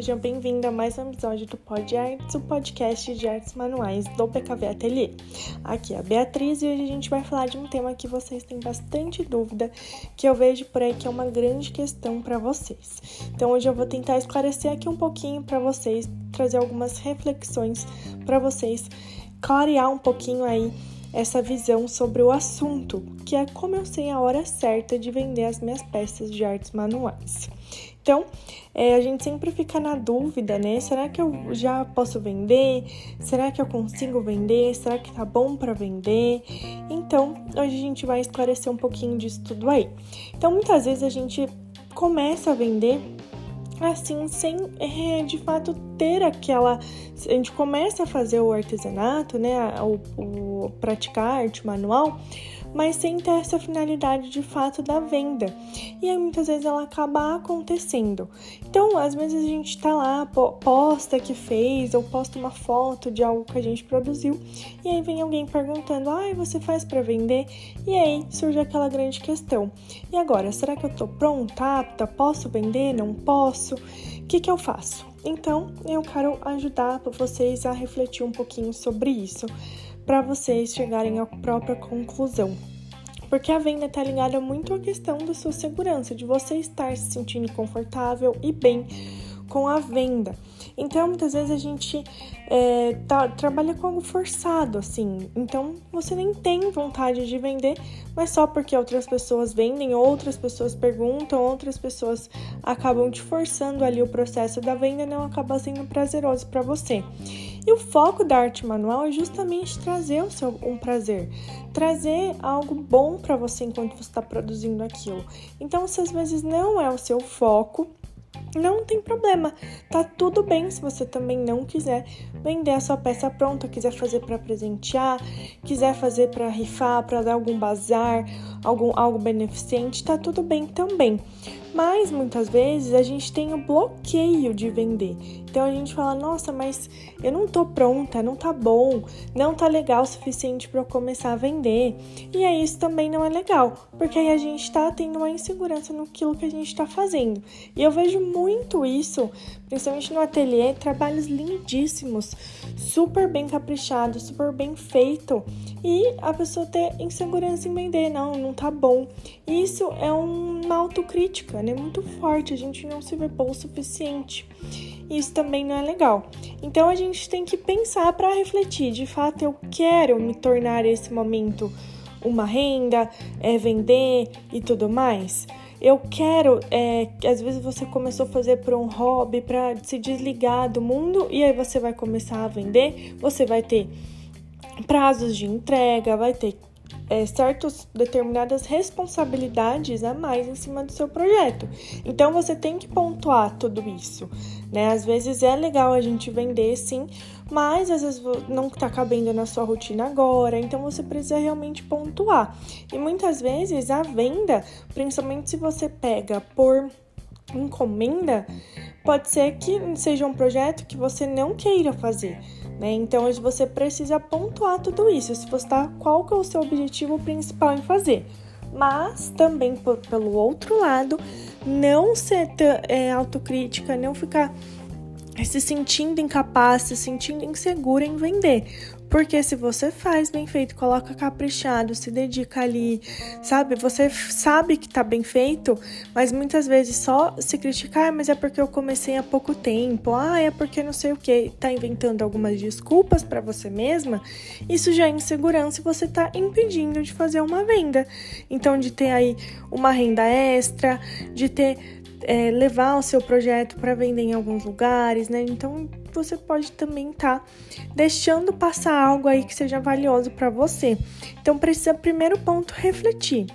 seja bem-vindo a mais um episódio do Pod Arts, o podcast de artes manuais do PKV Atelier. Aqui é a Beatriz e hoje a gente vai falar de um tema que vocês têm bastante dúvida, que eu vejo por aí que é uma grande questão para vocês. Então hoje eu vou tentar esclarecer aqui um pouquinho para vocês, trazer algumas reflexões para vocês, clarear um pouquinho aí essa visão sobre o assunto, que é como eu sei a hora certa de vender as minhas peças de artes manuais. Então, é, a gente sempre fica na dúvida, né? Será que eu já posso vender? Será que eu consigo vender? Será que tá bom para vender? Então, hoje a gente vai esclarecer um pouquinho disso tudo aí. Então, muitas vezes a gente começa a vender assim, sem é, de fato ter aquela. A gente começa a fazer o artesanato, né? O, o praticar arte manual mas sem ter essa finalidade de fato da venda. E aí muitas vezes ela acaba acontecendo. Então, às vezes a gente tá lá, posta que fez, ou posta uma foto de algo que a gente produziu, e aí vem alguém perguntando: "Ai, ah, você faz para vender?" E aí surge aquela grande questão. E agora, será que eu tô pronta, apta? Posso vender? Não posso? O que que eu faço? Então, eu quero ajudar vocês a refletir um pouquinho sobre isso para vocês chegarem à própria conclusão. Porque a venda está ligada muito à questão da sua segurança, de você estar se sentindo confortável e bem com a venda. Então, muitas vezes a gente é, tá, trabalha com algo forçado, assim. Então, você nem tem vontade de vender, mas só porque outras pessoas vendem, outras pessoas perguntam, outras pessoas acabam te forçando ali o processo da venda, não acaba sendo prazeroso para você. E o foco da arte manual é justamente trazer o seu, um prazer, trazer algo bom para você enquanto você está produzindo aquilo. Então, se às vezes não é o seu foco, não tem problema, tá tudo bem se você também não quiser vender a sua peça pronta, quiser fazer para presentear, quiser fazer para rifar, para dar algum bazar, algum algo beneficente, tá tudo bem também. Mas muitas vezes a gente tem o bloqueio de vender. Então a gente fala: "Nossa, mas eu não tô pronta, não tá bom, não tá legal o suficiente para eu começar a vender". E aí isso também não é legal, porque aí a gente tá tendo uma insegurança no que a gente tá fazendo. E eu vejo muito isso, principalmente no ateliê, trabalhos lindíssimos, super bem caprichados, super bem feito, e a pessoa ter insegurança em vender, não, não tá bom. Isso é uma autocrítica, né? Muito forte, a gente não se vê bom o suficiente. Isso também não é legal. Então a gente tem que pensar para refletir, de fato eu quero me tornar esse momento uma renda, é, vender e tudo mais. Eu quero, é, às vezes você começou a fazer por um hobby para se desligar do mundo e aí você vai começar a vender, você vai ter prazos de entrega, vai ter é, certas determinadas responsabilidades a mais em cima do seu projeto. Então você tem que pontuar tudo isso, né? Às vezes é legal a gente vender sim, mas às vezes não está cabendo na sua rotina agora, então você precisa realmente pontuar. E muitas vezes a venda, principalmente se você pega por encomenda, pode ser que seja um projeto que você não queira fazer né? Então você precisa pontuar tudo isso, se você tá, qual que é o seu objetivo principal em fazer. Mas também por, pelo outro lado, não ser é, autocrítica, não ficar se sentindo incapaz, se sentindo insegura em vender. Porque se você faz bem feito, coloca caprichado, se dedica ali, sabe? Você sabe que tá bem feito, mas muitas vezes só se criticar, ah, mas é porque eu comecei há pouco tempo, ah, é porque não sei o que, tá inventando algumas desculpas para você mesma, isso já é insegurança e você tá impedindo de fazer uma venda. Então, de ter aí uma renda extra, de ter é, levar o seu projeto para vender em alguns lugares, né? Então você pode também estar tá deixando passar algo aí que seja valioso para você. Então precisa primeiro ponto refletir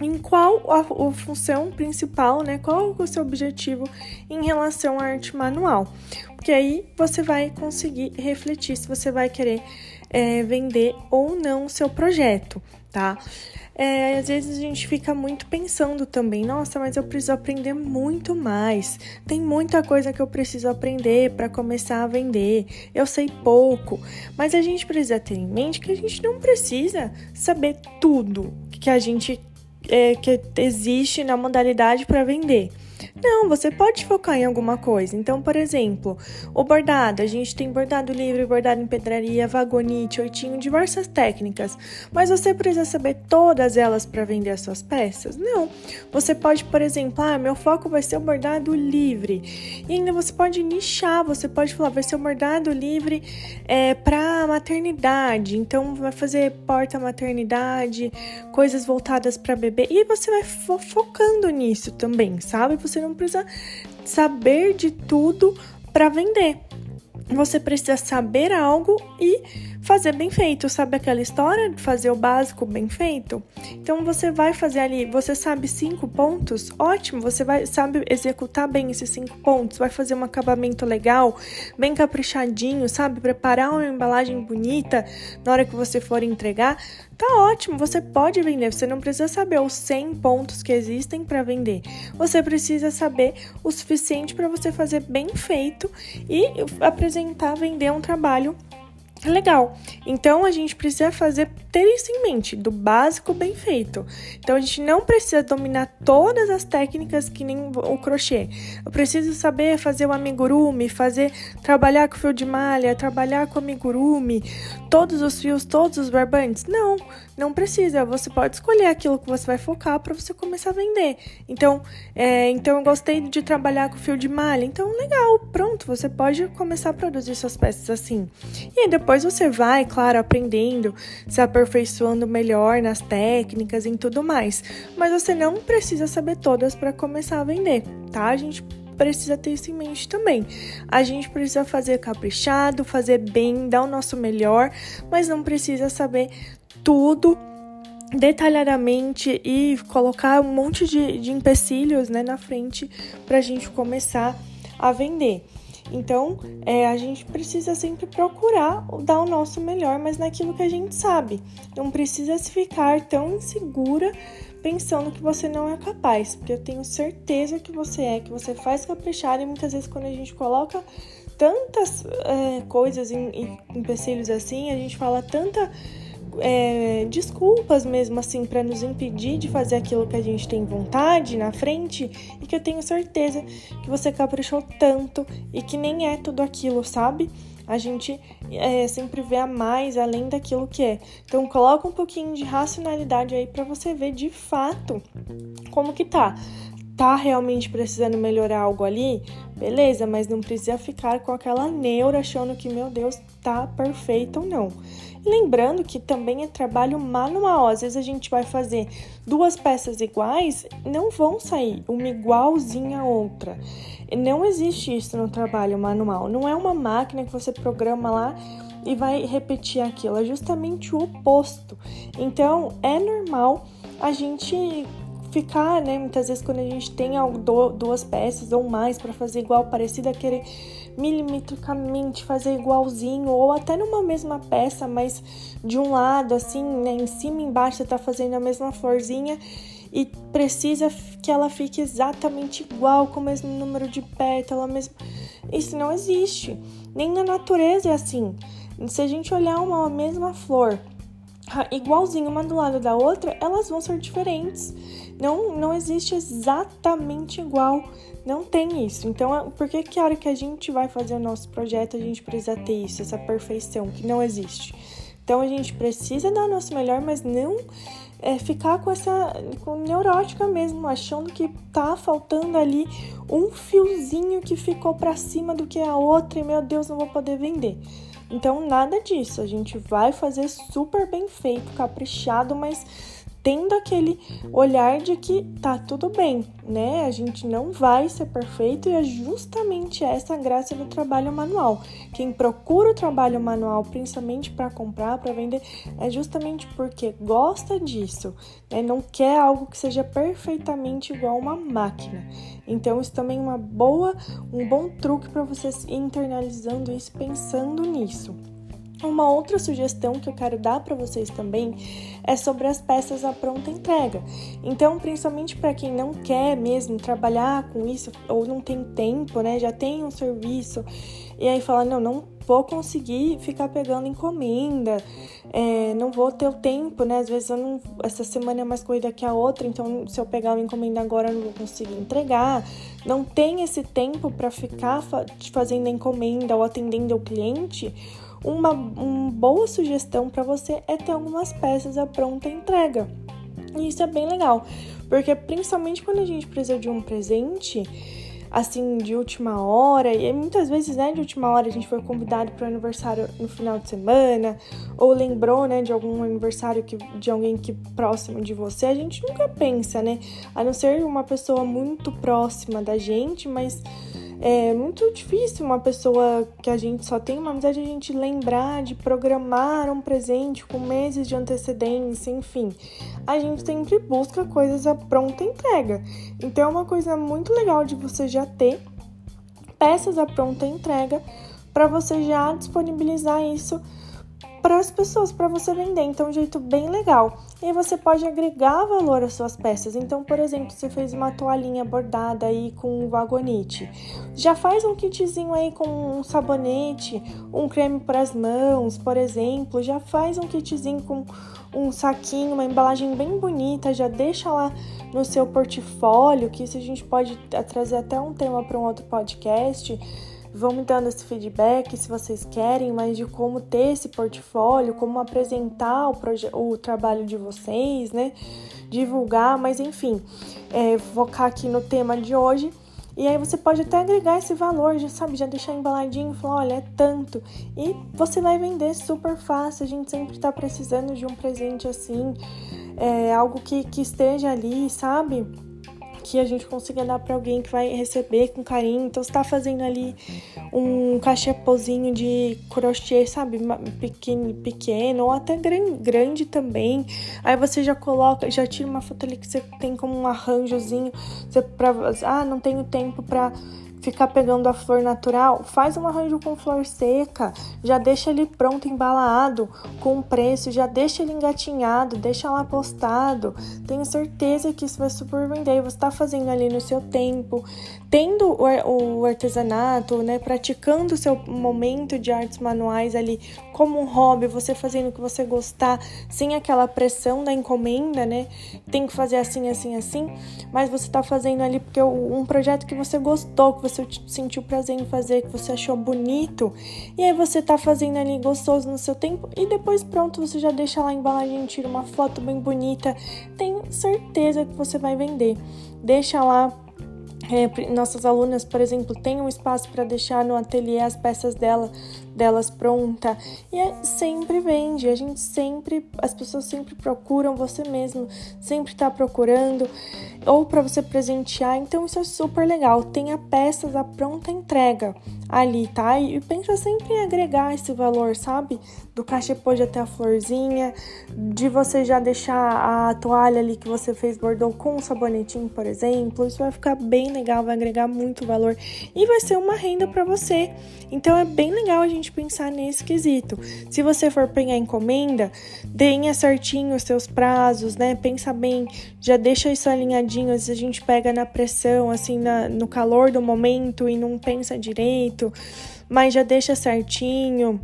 em qual a, a, função principal, né? Qual o seu objetivo em relação à arte manual? Porque aí você vai conseguir refletir se você vai querer é, vender ou não o seu projeto, tá? É, às vezes a gente fica muito pensando também, nossa, mas eu preciso aprender muito mais. Tem muita coisa que eu preciso aprender para começar a vender. Eu sei pouco, mas a gente precisa ter em mente que a gente não precisa saber tudo que a gente é, que existe na modalidade para vender. Não, você pode focar em alguma coisa. Então, por exemplo, o bordado, a gente tem bordado livre, bordado em pedraria, vagonite, oitinho, diversas técnicas. Mas você precisa saber todas elas para vender as suas peças? Não. Você pode, por exemplo, ah, meu foco vai ser o bordado livre. E ainda você pode nichar, você pode falar, vai ser o bordado livre é, para maternidade. Então, vai fazer porta maternidade, coisas voltadas para bebê. E você vai fo focando nisso também, sabe? Você não precisa saber de tudo para vender. Você precisa saber algo e fazer bem feito. Sabe aquela história de fazer o básico bem feito? Então você vai fazer ali, você sabe cinco pontos? Ótimo, você vai sabe executar bem esses cinco pontos, vai fazer um acabamento legal, bem caprichadinho, sabe? Preparar uma embalagem bonita na hora que você for entregar. Tá ótimo, você pode vender, você não precisa saber os 100 pontos que existem para vender. Você precisa saber o suficiente para você fazer bem feito e apresentar, vender um trabalho legal. Então a gente precisa fazer ter isso em mente, do básico bem feito. Então a gente não precisa dominar todas as técnicas que nem o crochê. Eu preciso saber fazer o amigurumi, fazer trabalhar com fio de malha, trabalhar com amigurumi, todos os fios, todos os barbantes. Não, não precisa. Você pode escolher aquilo que você vai focar para você começar a vender. Então, é, então eu gostei de trabalhar com fio de malha. Então, legal, pronto, você pode começar a produzir suas peças assim. E aí depois você vai, claro, aprendendo, se aperfeiçoando melhor nas técnicas e tudo mais. Mas você não precisa saber todas para começar a vender, tá? A gente precisa ter isso em mente também. A gente precisa fazer caprichado, fazer bem, dar o nosso melhor, mas não precisa saber tudo detalhadamente e colocar um monte de, de empecilhos né, na frente para a gente começar a vender. Então, é, a gente precisa sempre procurar dar o nosso melhor, mas naquilo que a gente sabe. Não precisa se ficar tão insegura pensando que você não é capaz, porque eu tenho certeza que você é, que você faz caprichar e muitas vezes quando a gente coloca tantas é, coisas em, em empecilhos assim, a gente fala tanta é, desculpas mesmo assim para nos impedir de fazer aquilo que a gente tem vontade na frente e que eu tenho certeza que você caprichou tanto e que nem é tudo aquilo, sabe? A gente é, sempre vê a mais além daquilo que é. Então coloca um pouquinho de racionalidade aí para você ver de fato como que tá tá realmente precisando melhorar algo ali, beleza, mas não precisa ficar com aquela neura achando que, meu Deus, tá perfeito ou não. Lembrando que também é trabalho manual. Às vezes a gente vai fazer duas peças iguais, não vão sair uma igualzinha a outra. Não existe isso no trabalho manual. Não é uma máquina que você programa lá e vai repetir aquilo. É justamente o oposto. Então é normal a gente ficar, né? Muitas vezes quando a gente tem duas peças ou mais para fazer igual, parecida, querer milimetricamente fazer igualzinho ou até numa mesma peça, mas de um lado assim, né, em cima e embaixo você tá fazendo a mesma florzinha e precisa que ela fique exatamente igual, com o mesmo número de pétalas, mesmo. Isso não existe. Nem na natureza é assim. Se a gente olhar uma mesma flor igualzinho uma do lado da outra, elas vão ser diferentes. Não, não existe exatamente igual. Não tem isso. Então, por que que a hora que a gente vai fazer o nosso projeto, a gente precisa ter isso, essa perfeição que não existe? Então, a gente precisa dar o nosso melhor, mas não é, ficar com essa com neurótica mesmo, achando que tá faltando ali um fiozinho que ficou para cima do que a outra e meu Deus, não vou poder vender. Então, nada disso. A gente vai fazer super bem feito, caprichado, mas tendo aquele olhar de que tá tudo bem, né? A gente não vai ser perfeito e é justamente essa a graça do trabalho manual. Quem procura o trabalho manual, principalmente para comprar, para vender, é justamente porque gosta disso, né? Não quer algo que seja perfeitamente igual uma máquina. Então, isso também é uma boa, um bom truque para vocês internalizando isso, pensando nisso. Uma outra sugestão que eu quero dar para vocês também é sobre as peças à pronta entrega. Então, principalmente para quem não quer mesmo trabalhar com isso ou não tem tempo, né, já tem um serviço e aí fala não, não vou conseguir ficar pegando encomenda, é, não vou ter o tempo, né? Às vezes eu não, essa semana é mais corrida que a outra, então se eu pegar uma encomenda agora eu não vou conseguir entregar. Não tem esse tempo para ficar fazendo encomenda ou atendendo o cliente uma, uma boa sugestão para você é ter algumas peças à pronta entrega. E isso é bem legal, porque principalmente quando a gente precisa de um presente, assim, de última hora, e muitas vezes, né, de última hora a gente foi convidado para o aniversário no final de semana, ou lembrou, né, de algum aniversário que, de alguém que próximo de você, a gente nunca pensa, né, a não ser uma pessoa muito próxima da gente, mas é muito difícil uma pessoa que a gente só tem uma amizade a gente lembrar de programar um presente com meses de antecedência, enfim. A gente sempre busca coisas à pronta entrega. Então é uma coisa muito legal de você já ter peças à pronta entrega para você já disponibilizar isso para as pessoas, para você vender. Então, um jeito bem legal. E você pode agregar valor às suas peças. Então, por exemplo, você fez uma toalhinha bordada aí com um vagonete. Já faz um kitzinho aí com um sabonete, um creme para as mãos, por exemplo. Já faz um kitzinho com um saquinho, uma embalagem bem bonita. Já deixa lá no seu portfólio, que isso a gente pode trazer até um tema para um outro podcast Vão me dando esse feedback se vocês querem, mas de como ter esse portfólio, como apresentar o, o trabalho de vocês, né? Divulgar, mas enfim, é, focar aqui no tema de hoje. E aí você pode até agregar esse valor, já sabe, já deixar embaladinho falar, olha, é tanto. E você vai vender super fácil. A gente sempre tá precisando de um presente assim, é, algo que, que esteja ali, sabe? Que a gente consiga dar para alguém que vai receber com carinho. Então, você tá fazendo ali um cachepozinho de crochê, sabe? Pequeno, pequeno ou até grande também. Aí você já coloca, já tira uma foto ali que você tem como um arranjozinho. Você pra, ah, não tenho tempo para ficar pegando a flor natural, faz um arranjo com flor seca, já deixa ele pronto, embalado, com preço, já deixa ele engatinhado, deixa lá postado. Tenho certeza que isso vai super vender. Você está fazendo ali no seu tempo, tendo o artesanato, né, praticando o seu momento de artes manuais ali como um hobby, você fazendo o que você gostar, sem aquela pressão da encomenda, né? Tem que fazer assim, assim, assim, mas você está fazendo ali porque um projeto que você gostou, que você sentiu prazer em fazer, que você achou bonito, e aí você está fazendo ali gostoso no seu tempo e depois pronto, você já deixa lá a embalagem, tira uma foto bem bonita, tenho certeza que você vai vender. Deixa lá é, nossas alunas, por exemplo, têm um espaço para deixar no ateliê as peças dela, delas pronta e é, sempre vende. A gente sempre, as pessoas sempre procuram você mesmo, sempre está procurando ou para você presentear. Então isso é super legal. Tenha peças à pronta entrega ali, tá? E pensa sempre em agregar esse valor, sabe? Do cachepô de até a florzinha, de você já deixar a toalha ali que você fez bordou com um sabonetinho, por exemplo. Isso vai ficar bem legal, vai agregar muito valor e vai ser uma renda para você. Então é bem legal a gente pensar nesse quesito. Se você for pegar encomenda, tenha certinho os seus prazos, né? Pensa bem, já deixa isso alinhadinho. A gente pega na pressão, assim, na, no calor do momento e não pensa direito, mas já deixa certinho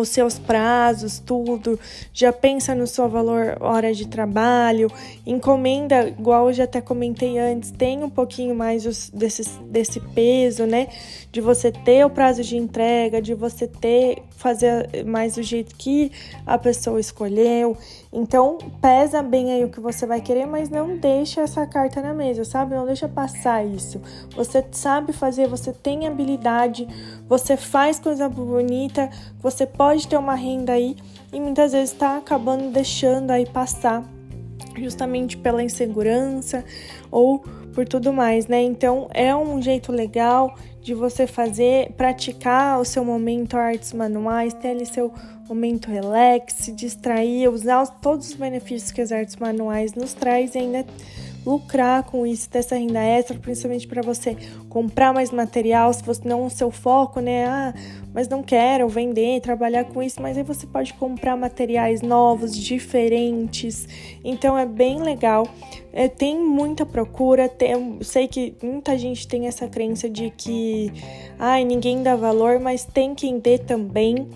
os seus prazos, tudo, já pensa no seu valor hora de trabalho, encomenda, igual eu já até comentei antes, tem um pouquinho mais desse, desse peso, né? De você ter o prazo de entrega, de você ter, fazer mais do jeito que a pessoa escolheu. Então, pesa bem aí o que você vai querer, mas não deixa essa carta na mesa, sabe? Não deixa passar isso. Você sabe fazer, você tem habilidade, você faz coisa bonita, você pode ter uma renda aí e muitas vezes está acabando deixando aí passar justamente pela insegurança ou por tudo mais, né? Então é um jeito legal de você fazer, praticar o seu momento artes manuais, ter ali seu momento relax, se distrair, usar todos os benefícios que as artes manuais nos traz e ainda lucrar com isso, dessa renda extra, principalmente para você comprar mais material, se você não é o seu foco, né? Ah, mas não quero vender, trabalhar com isso, mas aí você pode comprar materiais novos, diferentes. Então é bem legal. É, tem muita procura, tem, sei que muita gente tem essa crença de que ai, ninguém dá valor, mas tem quem dê também.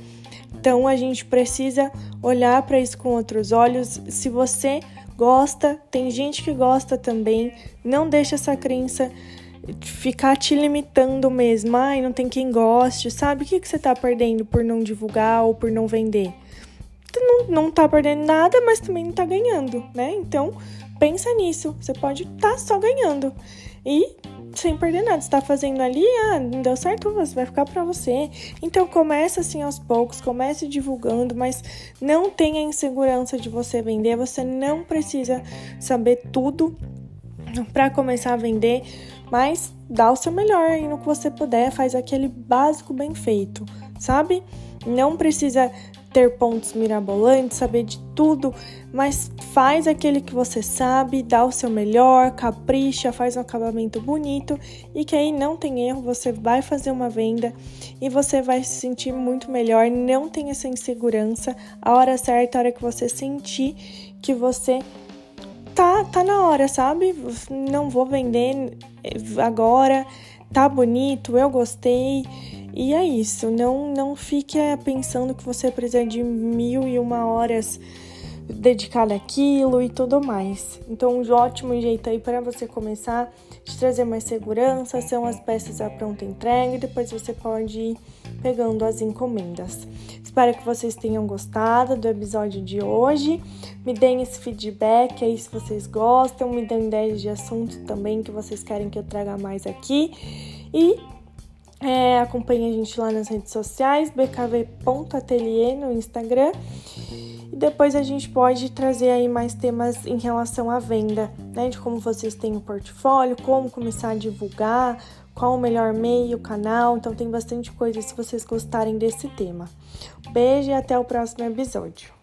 Então a gente precisa olhar para isso com outros olhos. Se você gosta, tem gente que gosta também. Não deixa essa crença ficar te limitando mesmo. Ai, não tem quem goste, sabe? O que, que você tá perdendo por não divulgar ou por não vender? Você não, não tá perdendo nada, mas também não tá ganhando, né? Então, pensa nisso. Você pode estar tá só ganhando. E sem perder nada. Você tá fazendo ali, ah, não deu certo, você vai ficar para você. Então começa assim aos poucos, comece divulgando, mas não tenha insegurança de você vender. Você não precisa saber tudo para começar a vender, mas dá o seu melhor e no que você puder, faz aquele básico bem feito, sabe? Não precisa ter pontos mirabolantes, saber de tudo, mas faz aquele que você sabe, dá o seu melhor, capricha, faz um acabamento bonito e que aí não tem erro, você vai fazer uma venda e você vai se sentir muito melhor, não tem essa insegurança. A hora certa, a hora que você sentir que você tá, tá na hora, sabe? Não vou vender agora, tá bonito, eu gostei. E é isso, não, não fique pensando que você precisa de mil e uma horas dedicada àquilo e tudo mais. Então, um ótimo jeito aí para você começar de trazer mais segurança são as peças à pronta entrega e depois você pode ir pegando as encomendas. Espero que vocês tenham gostado do episódio de hoje. Me deem esse feedback aí se vocês gostam, me deem ideias de assunto também que vocês querem que eu traga mais aqui. E é, acompanhe a gente lá nas redes sociais, bkv.atelier no Instagram. E depois a gente pode trazer aí mais temas em relação à venda, né? De como vocês têm o portfólio, como começar a divulgar, qual o melhor meio, canal. Então tem bastante coisa se vocês gostarem desse tema. Beijo e até o próximo episódio.